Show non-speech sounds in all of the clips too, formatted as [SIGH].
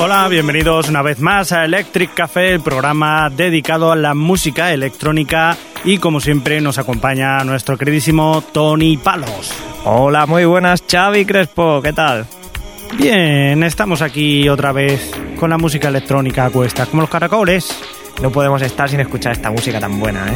Hola, bienvenidos una vez más a Electric Café, el programa dedicado a la música electrónica y como siempre nos acompaña nuestro queridísimo Tony Palos. Hola, muy buenas, Xavi Crespo, ¿qué tal? Bien, estamos aquí otra vez con la música electrónica a cuestas, como los caracoles. No podemos estar sin escuchar esta música tan buena, ¿eh?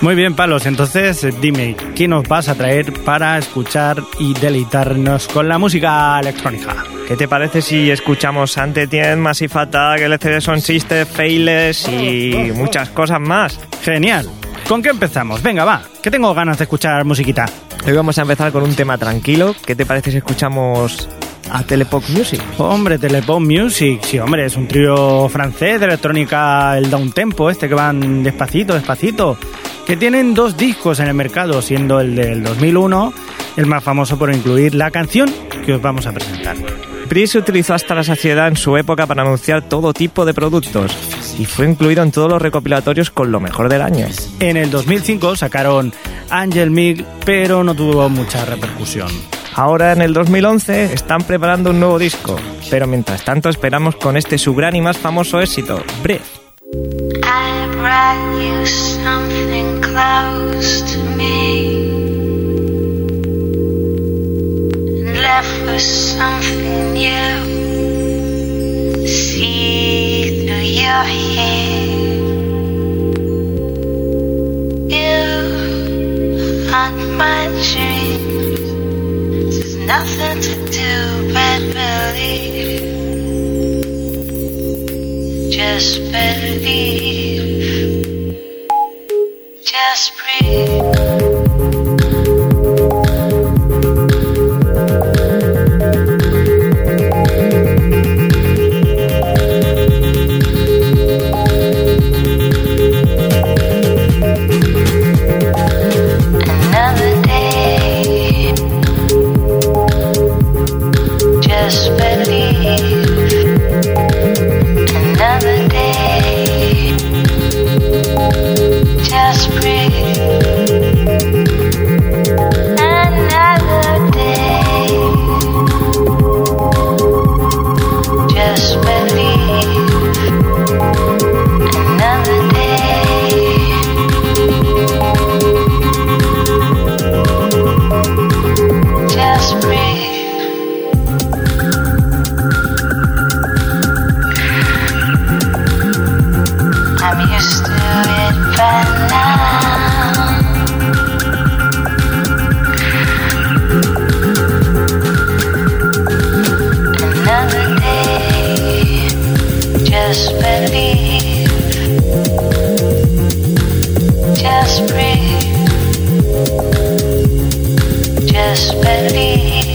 Muy bien, Palos, entonces dime, ¿qué nos vas a traer para escuchar y deleitarnos con la música electrónica? ¿Qué te parece si escuchamos Ante Tien, Massive Attack, LCD Son System, Failes y muchas cosas más? Genial. ¿Con qué empezamos? Venga, va, que tengo ganas de escuchar musiquita. Hoy vamos a empezar con un tema tranquilo. ¿Qué te parece si escuchamos a Telepop Music? Hombre, Telepop Music, sí, hombre, es un trío francés de electrónica, el down tempo, este que van despacito, despacito, que tienen dos discos en el mercado, siendo el del 2001 el más famoso por incluir la canción que os vamos a presentar. Pris utilizó hasta la saciedad en su época para anunciar todo tipo de productos y fue incluido en todos los recopilatorios con lo mejor del año. En el 2005 sacaron Angel Mig, pero no tuvo mucha repercusión. Ahora en el 2011 están preparando un nuevo disco, pero mientras tanto esperamos con este su gran y más famoso éxito, Breath. My. Nothing to do but believe. Just believe. despedí.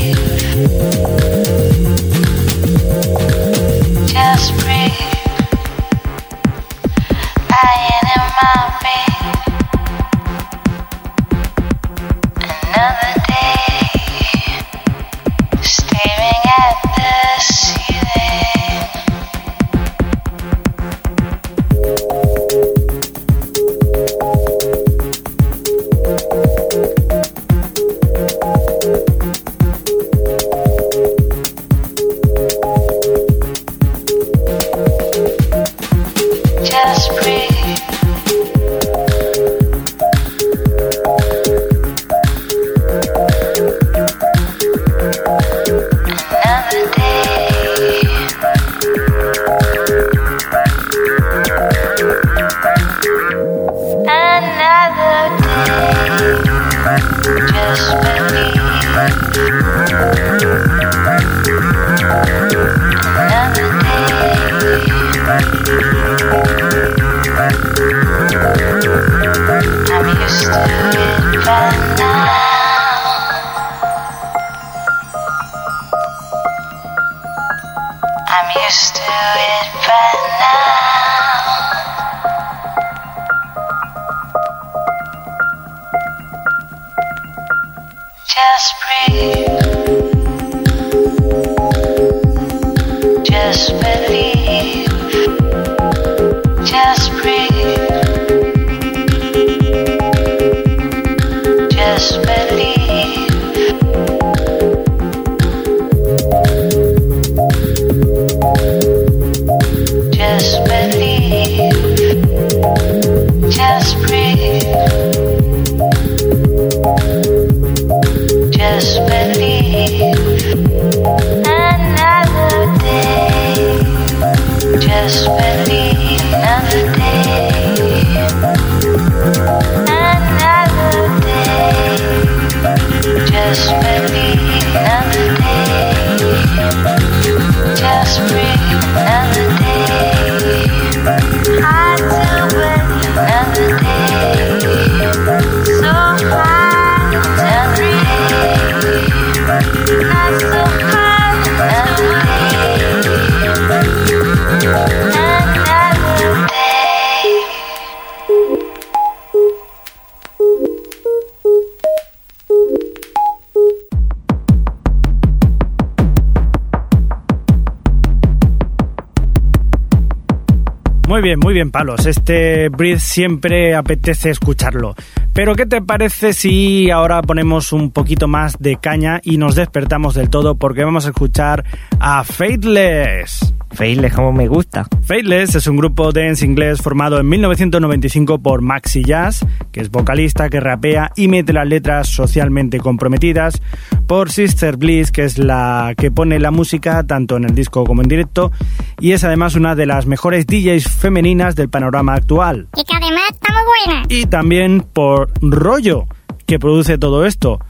Muy bien, Palos. Este Breathe siempre apetece escucharlo. Pero ¿qué te parece si ahora ponemos un poquito más de caña y nos despertamos del todo porque vamos a escuchar a Fateless? Faithless como me gusta. Fateless es un grupo dance inglés formado en 1995 por Maxi Jazz, que es vocalista, que rapea y mete las letras socialmente comprometidas, por Sister Bliss, que es la que pone la música tanto en el disco como en directo, y es además una de las mejores DJs femeninas del panorama actual. Y que además está muy buena. Y también por Rollo, que produce todo esto.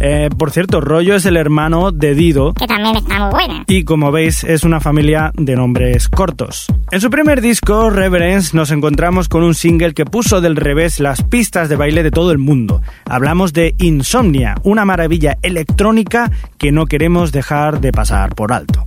Eh, por cierto, Rollo es el hermano de Dido, Que también está muy buena. y como veis es una familia de nombres cortos. En su primer disco, Reverence, nos encontramos con un single que puso del revés las pistas de baile de todo el mundo. Hablamos de Insomnia, una maravilla electrónica que no queremos dejar de pasar por alto.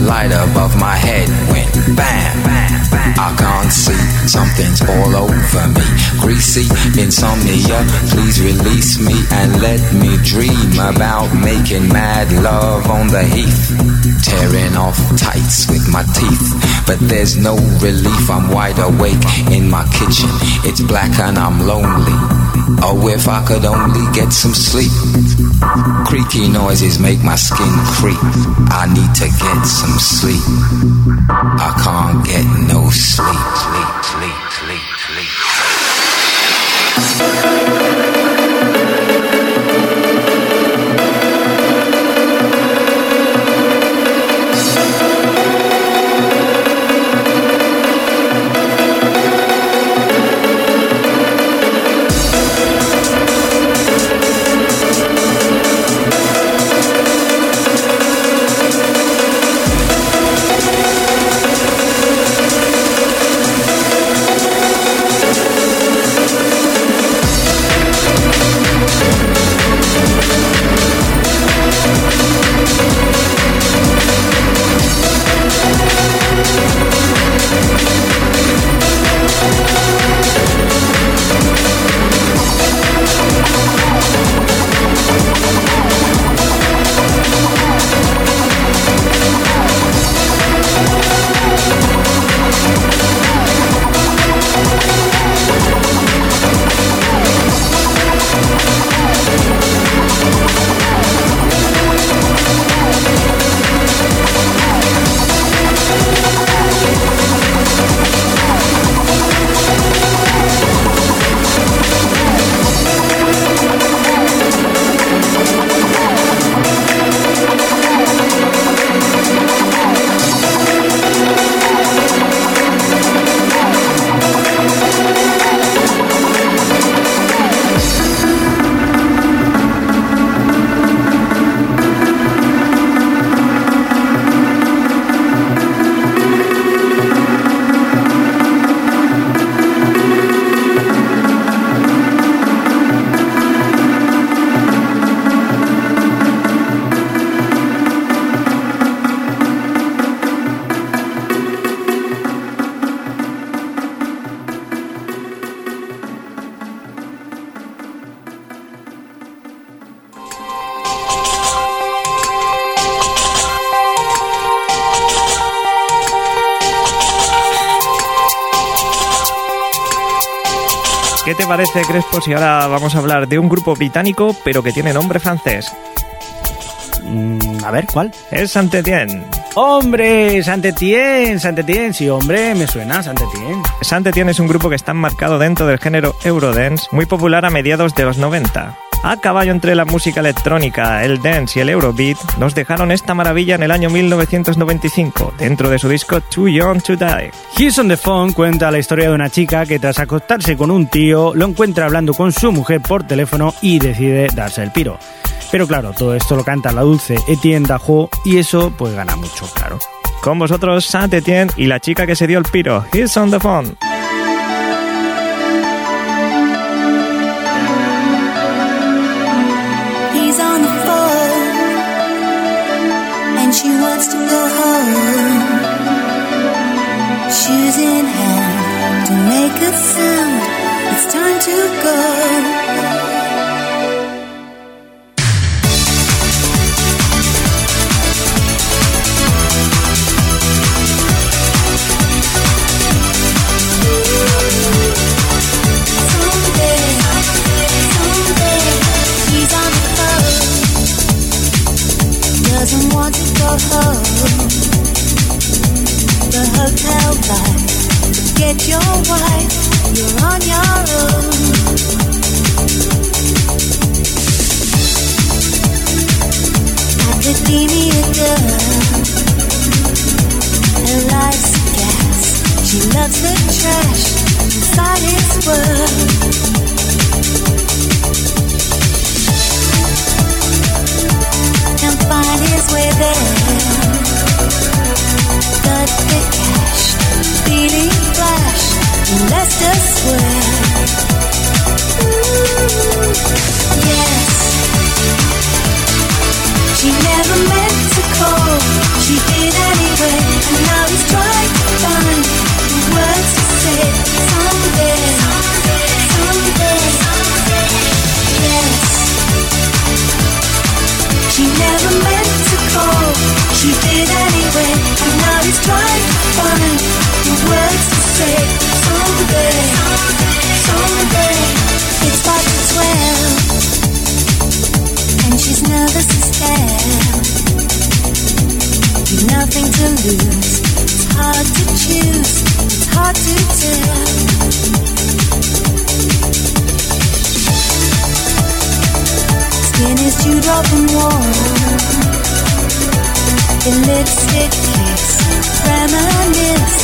Light above my head went bam. I can't see, something's all over me. Greasy insomnia, please release me and let me dream about making mad love on the heath. Tearing off tights with my teeth, but there's no relief. I'm wide awake in my kitchen. It's black and I'm lonely. Oh, if I could only get some sleep. Creaky noises make my skin creep. I need to get some sleep. Parece, Crespo, si ahora vamos a hablar de un grupo británico, pero que tiene nombre francés? Mm, a ver, ¿cuál? Es Saint-Étienne. ¡Hombre! Saint-Étienne, Saint-Étienne, sí, hombre, me suena, Saint-Étienne. Saint-Étienne es un grupo que está enmarcado dentro del género Eurodance, muy popular a mediados de los 90. A caballo entre la música electrónica, el dance y el Eurobeat, nos dejaron esta maravilla en el año 1995, dentro de su disco Too Young to Die. Here's on the Phone cuenta la historia de una chica que tras acostarse con un tío, lo encuentra hablando con su mujer por teléfono y decide darse el piro. Pero claro, todo esto lo canta la dulce Etienne Dajo y eso pues gana mucho, claro. Con vosotros, Saint-Étienne y la chica que se dio el piro. Here's on the phone. Wants to go home. Shoes in hand to make a sound. It's time to go. Dewdrop and warm. Your lipstick kiss, reminisce,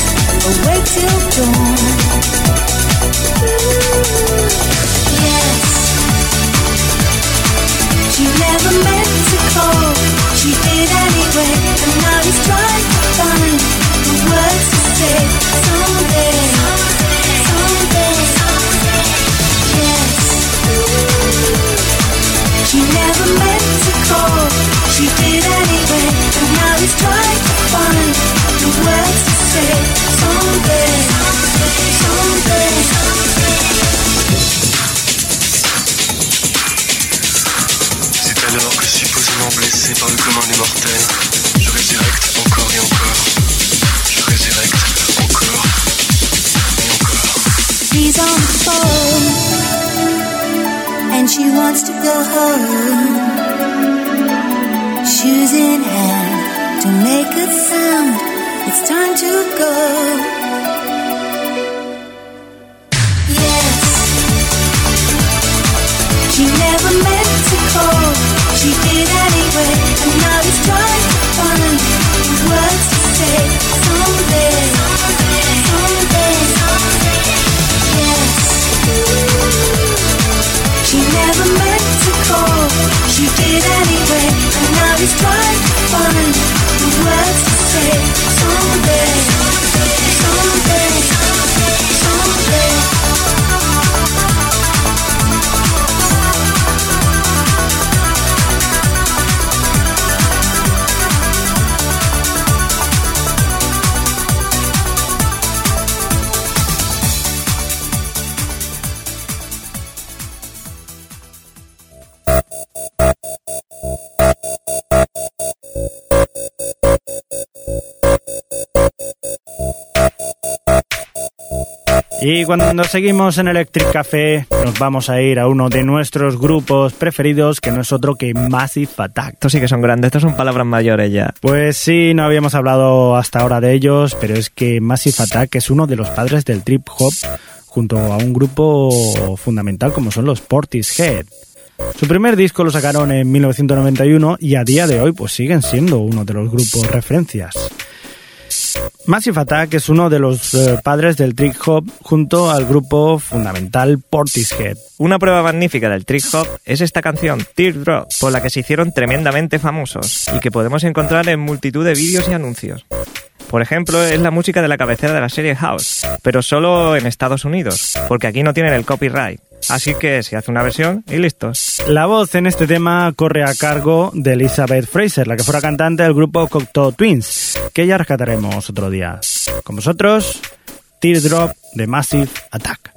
awake till dawn. Yes, she never meant to call. She did anyway, and now he's trying to find the words to say. Someday, someday, She never meant to call. She did anyway, and now he's trying to find the words to say. Someday, someday. C'est alors que supposément blessé par le commun des mortels, je résurrecte encore et encore. Je résurrecte encore et encore. He's on the phone, and she wants to go home. Shoes in hand, to make a sound. It's time to go. Yes, she never meant to call. She did Y cuando seguimos en Electric Café, nos vamos a ir a uno de nuestros grupos preferidos, que no es otro que Massive Attack. Estos sí que son grandes, estos son palabras mayores ya. Pues sí, no habíamos hablado hasta ahora de ellos, pero es que Massive Attack es uno de los padres del trip hop, junto a un grupo fundamental como son los Portishead. Su primer disco lo sacaron en 1991 y a día de hoy pues siguen siendo uno de los grupos referencias. Massive Attack es uno de los eh, padres del trip hop junto al grupo fundamental Portishead. Una prueba magnífica del trick hop es esta canción, Teardrop, por la que se hicieron tremendamente famosos y que podemos encontrar en multitud de vídeos y anuncios. Por ejemplo, es la música de la cabecera de la serie House, pero solo en Estados Unidos, porque aquí no tienen el copyright. Así que se hace una versión y listos. La voz en este tema corre a cargo de Elizabeth Fraser, la que fuera cantante del grupo Cocteau Twins, que ya rescataremos otro día. Con vosotros, Teardrop de Massive Attack.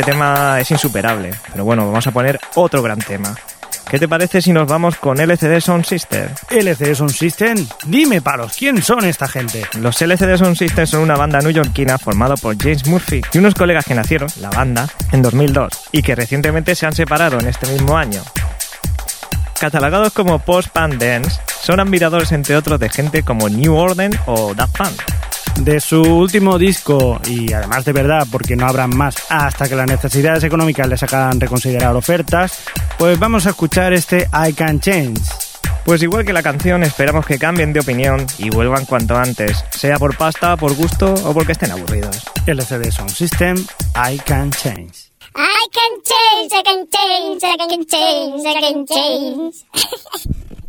Este tema es insuperable. Pero bueno, vamos a poner otro gran tema. ¿Qué te parece si nos vamos con LCD Sound System? LCD Sound System, dime palos, ¿quién son esta gente? Los LCD Sound System son una banda newyorkina formada por James Murphy y unos colegas que nacieron, la banda, en 2002 y que recientemente se han separado en este mismo año. Catalogados como post-punk dance, son admiradores entre otros de gente como New Order o Daft Punk. De su último disco, y además de verdad, porque no habrán más hasta que las necesidades económicas les hagan reconsiderar ofertas, pues vamos a escuchar este I Can Change. Pues igual que la canción, esperamos que cambien de opinión y vuelvan cuanto antes, sea por pasta, por gusto o porque estén aburridos. LCD Sound System, I Can Change. I can change, I can change, I can change, I can change. [LAUGHS]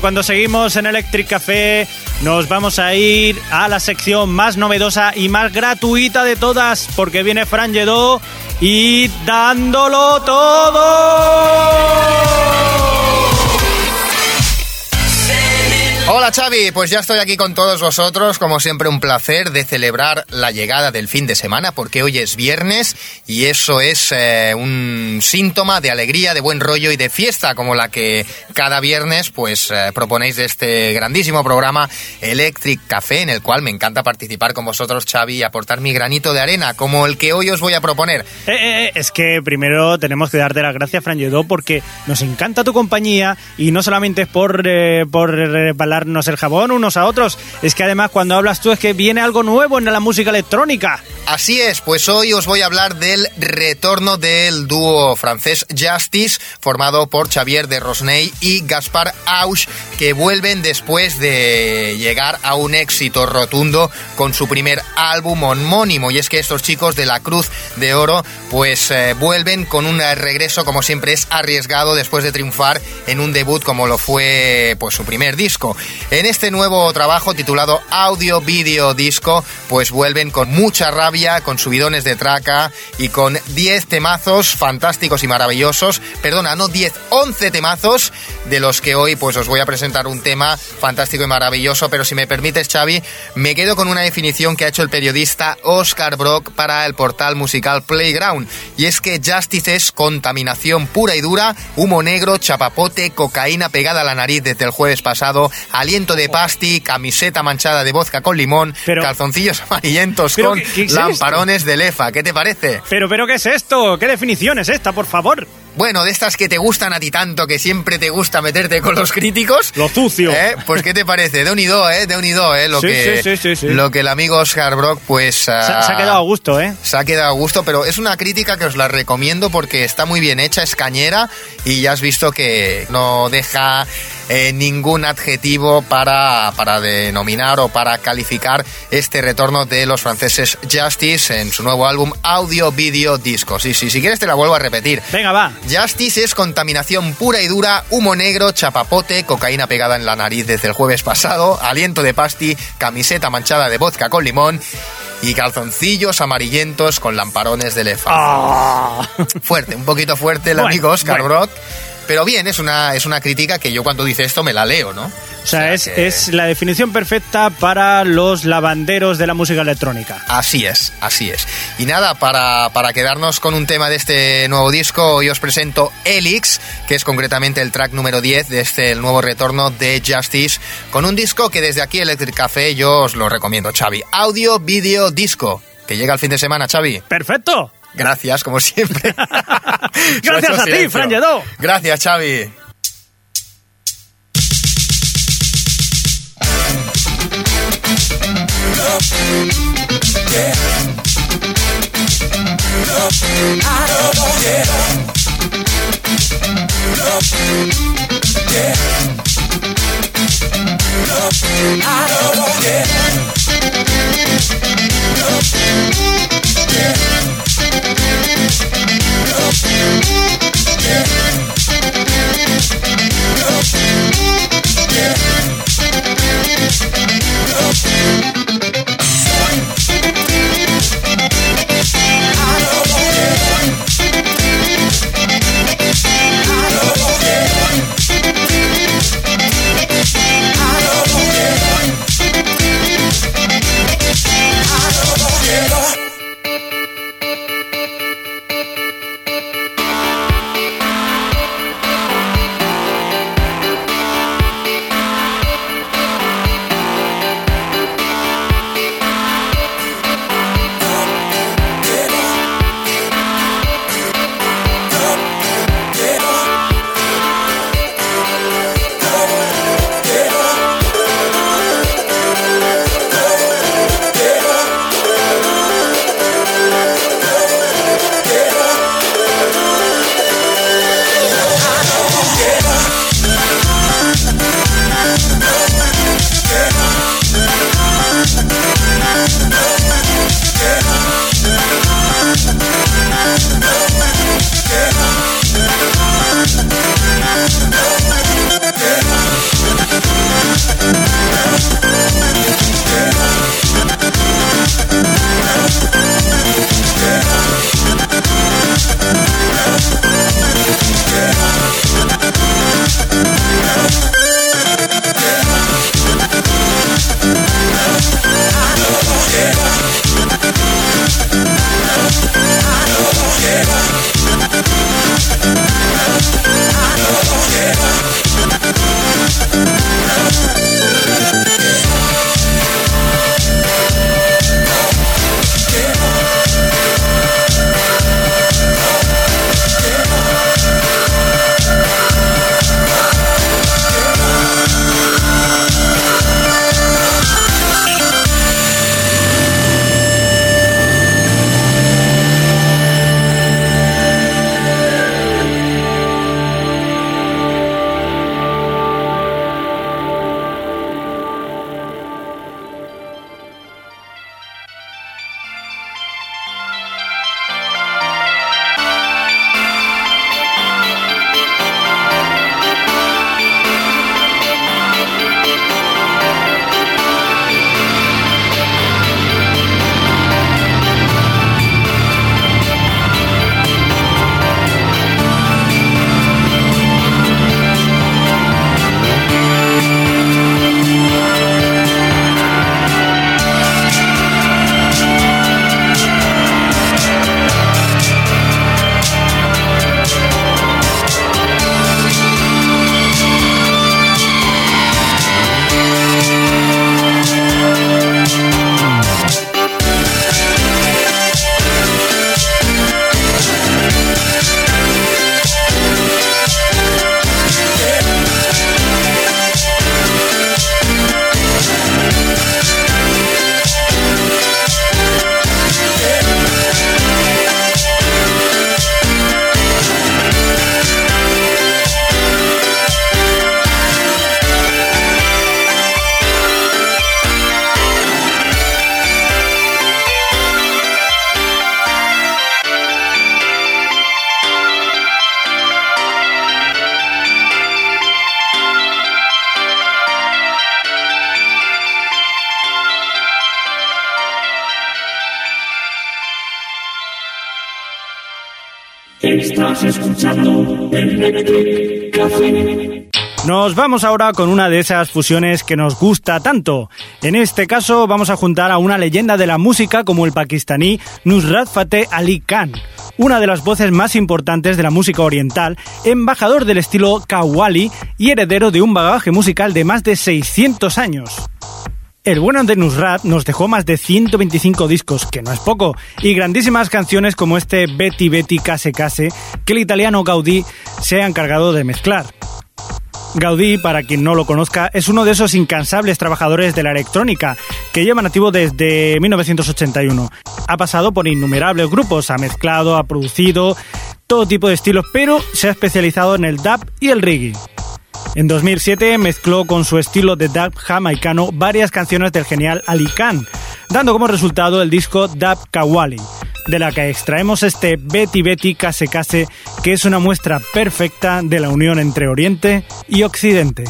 Cuando seguimos en Electric Café, nos vamos a ir a la sección más novedosa y más gratuita de todas, porque viene Fran y dándolo todo. Hola Xavi, pues ya estoy aquí con todos vosotros, como siempre un placer de celebrar la llegada del fin de semana, porque hoy es viernes y eso es eh, un síntoma de alegría, de buen rollo y de fiesta, como la que cada viernes pues eh, proponéis de este grandísimo programa Electric Café, en el cual me encanta participar con vosotros Xavi y aportar mi granito de arena, como el que hoy os voy a proponer. Eh, es que primero tenemos que darte las gracias, Fran porque nos encanta tu compañía y no solamente es por, por rebalarnos el jabón unos a otros, es que además cuando hablas tú es que viene algo nuevo en la música electrónica. Así es, pues hoy os voy a hablar del retorno del dúo francés Justice, formado por Xavier de Rosnay y Gaspar Auch, que vuelven después de llegar a un éxito rotundo con su primer álbum homónimo. Y es que estos chicos de la Cruz de Oro, pues eh, vuelven con un regreso, como siempre es arriesgado, después de triunfar en un debut como lo fue pues su primer disco. En este nuevo trabajo titulado Audio Video Disco, pues vuelven con mucha rabia, con subidones de traca y con 10 temazos fantásticos y maravillosos. Perdona, no 10, 11 temazos, de los que hoy pues os voy a presentar un tema fantástico y maravilloso. Pero si me permites, Xavi, me quedo con una definición que ha hecho el periodista Oscar Brock para el portal musical Playground. Y es que Justice es contaminación pura y dura, humo negro, chapapote, cocaína pegada a la nariz desde el jueves pasado, aliento de pasti, camiseta manchada de vodka con limón, Pero- calzoncillos [LAUGHS] amarillentos ¿Pero con qué- qué es lamparones de lefa. ¿Qué te parece? Pero, pero, ¿qué es esto? ¿Qué definición es esta, por favor? Bueno, de estas que te gustan a ti tanto, que siempre te gusta meterte con los críticos. Lo sucio. ¿Eh? Pues, ¿qué te parece? De unido, ¿eh? De unido, ¿eh? Lo, Sí, que, sí, sí, sí, sí. lo que el amigo Oscar Brock, pues... Se, se ha quedado a gusto, ¿eh? se ha quedado a gusto, pero es una crítica que os la recomiendo porque está muy bien hecha, es cañera y ya has visto que no deja eh, ningún adjetivo para, para denominar o para calificar este retorno de los franceses Justice en su nuevo álbum Audio Video Disco. Sí, sí, si quieres te la vuelvo a repetir. Venga, va. Justice es contaminación pura y dura, humo negro, chapapote, cocaína pegada en la nariz desde el jueves pasado, aliento de pasti, camiseta manchada de vodka con limón y calzoncillos amarillentos con lamparones de lefa. Ah. Fuerte, un poquito fuerte el Bueno, amigo Oscar bueno. Brock. Pero bien, es una, es una crítica que yo cuando dice esto me la leo, ¿no? O sea, es, que- es la definición perfecta para los lavanderos de la música electrónica. Así es, así es. Y nada, para, para quedarnos con un tema de este nuevo disco, hoy os presento Elix, que es concretamente el track número 10 de este el nuevo retorno de Justice, con un disco que desde aquí Electric Café yo os lo recomiendo, Xavi. Audio, video, disco, que llega el fin de semana, Xavi. ¡Perfecto! Gracias, como siempre. [LAUGHS] Gracias a ti, Fran Lledó. Gracias, Xavi. Yeah. Nos vamos ahora con una de esas fusiones que nos gusta tanto. En este caso vamos a juntar a una leyenda de la música como el pakistaní Nusrat Fateh Ali Khan, una de las voces más importantes de la música oriental, embajador del estilo Qawwali y heredero de un bagaje musical de más de 600 años. El bueno de Nusrat nos dejó más de 125 discos, que no es poco, y grandísimas canciones como este Betty Betty Case Case, que el italiano Gaudí se ha encargado de mezclar. Gaudí, para quien no lo conozca, es uno de esos incansables trabajadores de la electrónica que llevan activo desde 1981. Ha pasado por innumerables grupos, ha mezclado, ha producido todo tipo de estilos, pero se ha especializado en el dub y el reggae. En 2007 mezcló con su estilo de dub jamaicano varias canciones del genial Ali Khan, dando como resultado el disco Dub Kawali, de la que extraemos este Betty Betty Case Case, que es una muestra perfecta de la unión entre Oriente y Occidente.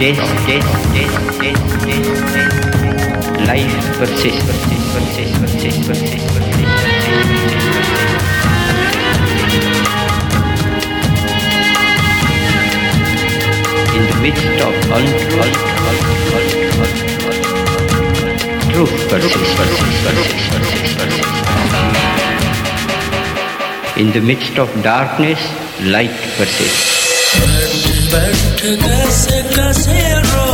death, death, death, death, death, death, life persists, persists, persists, persists, persists, persists, persists. In the midst of untruth, truth persists, persists, persists, persists, persists. In the midst of darkness, light persists. बैठ कैसे mezclas el.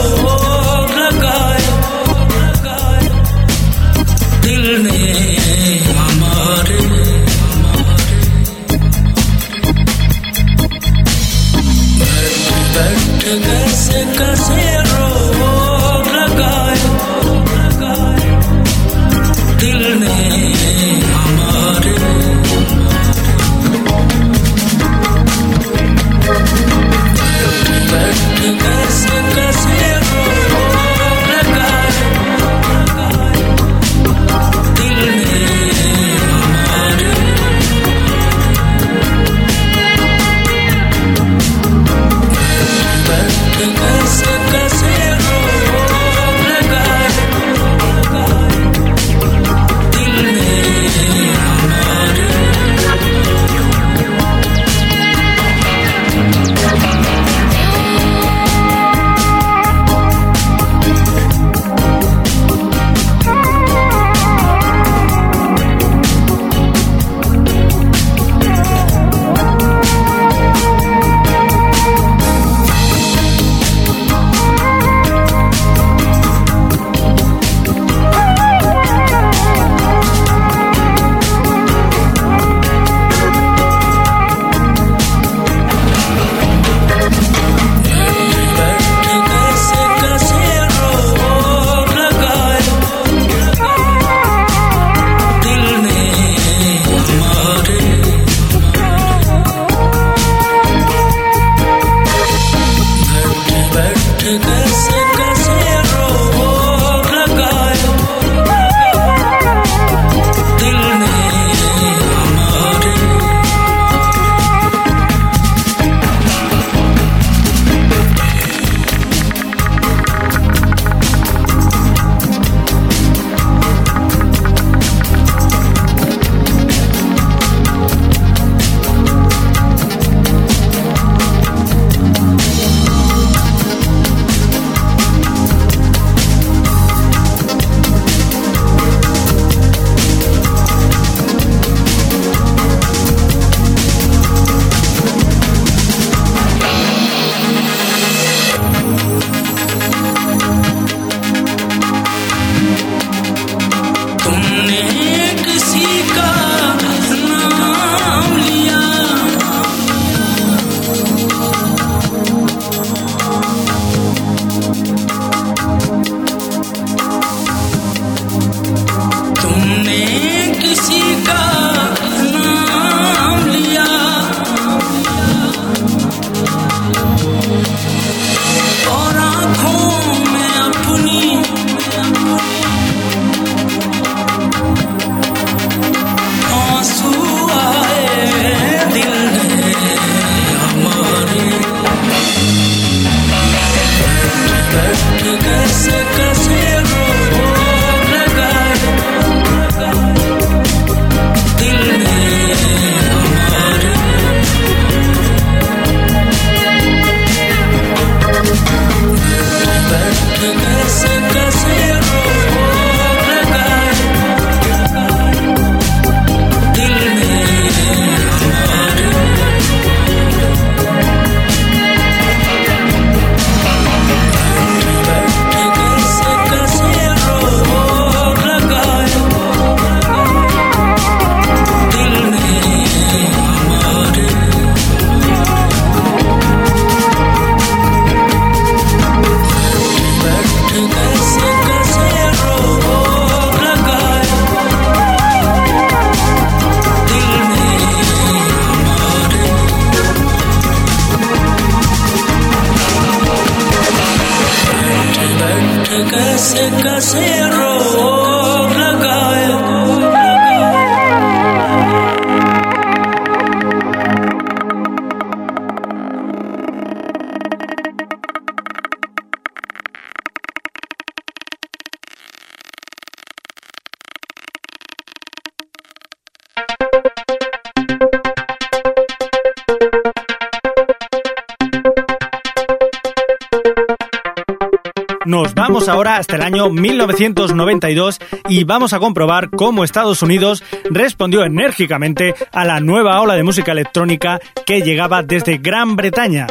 Año 1992 y vamos a comprobar cómo Estados Unidos respondió enérgicamente a la nueva ola de música electrónica que llegaba desde Gran Bretaña.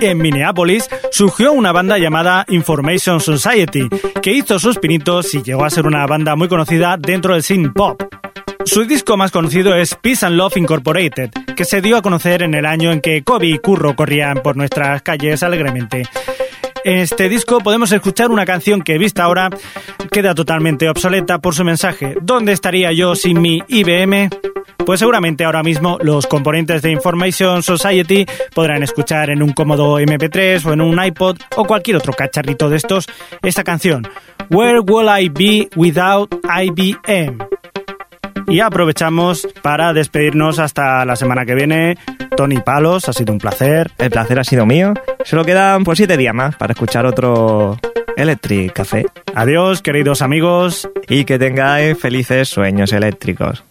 En Minneapolis surgió una banda llamada Information Society, que hizo sus pinitos y llegó a ser una banda muy conocida dentro del synth pop. Su disco más conocido es Peace and Love Incorporated, que se dio a conocer en el año en que Kobe y Curro corrían por nuestras calles alegremente. En este disco podemos escuchar una canción que, vista ahora, queda totalmente obsoleta por su mensaje. ¿Dónde estaría yo sin mi IBM? Pues seguramente ahora mismo los componentes de Information Society podrán escuchar en un cómodo MP3 o en un iPod o cualquier otro cacharrito de estos esta canción, Where Will I Be Without IBM? Y aprovechamos para despedirnos hasta la semana que viene. Tony Palos, ha sido un placer. El placer ha sido mío. Solo quedan pues siete días más para escuchar otro Electric Café. Adiós, queridos amigos. Y que tengáis felices sueños eléctricos.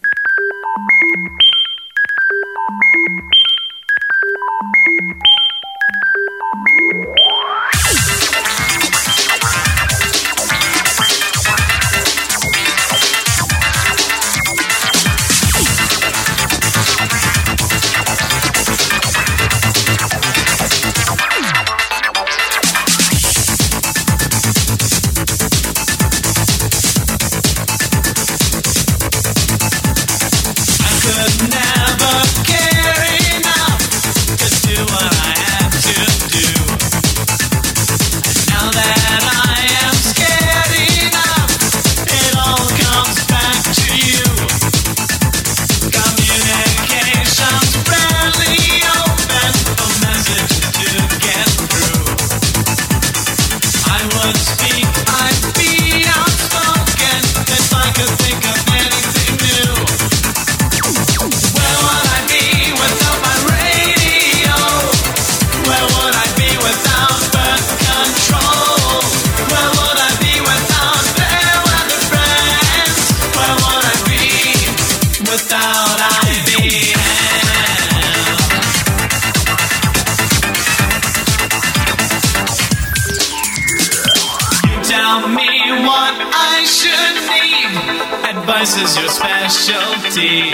Your specialty.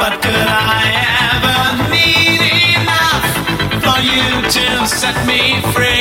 But could I ever need enough for you to set me free?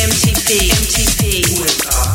MTP, MTP.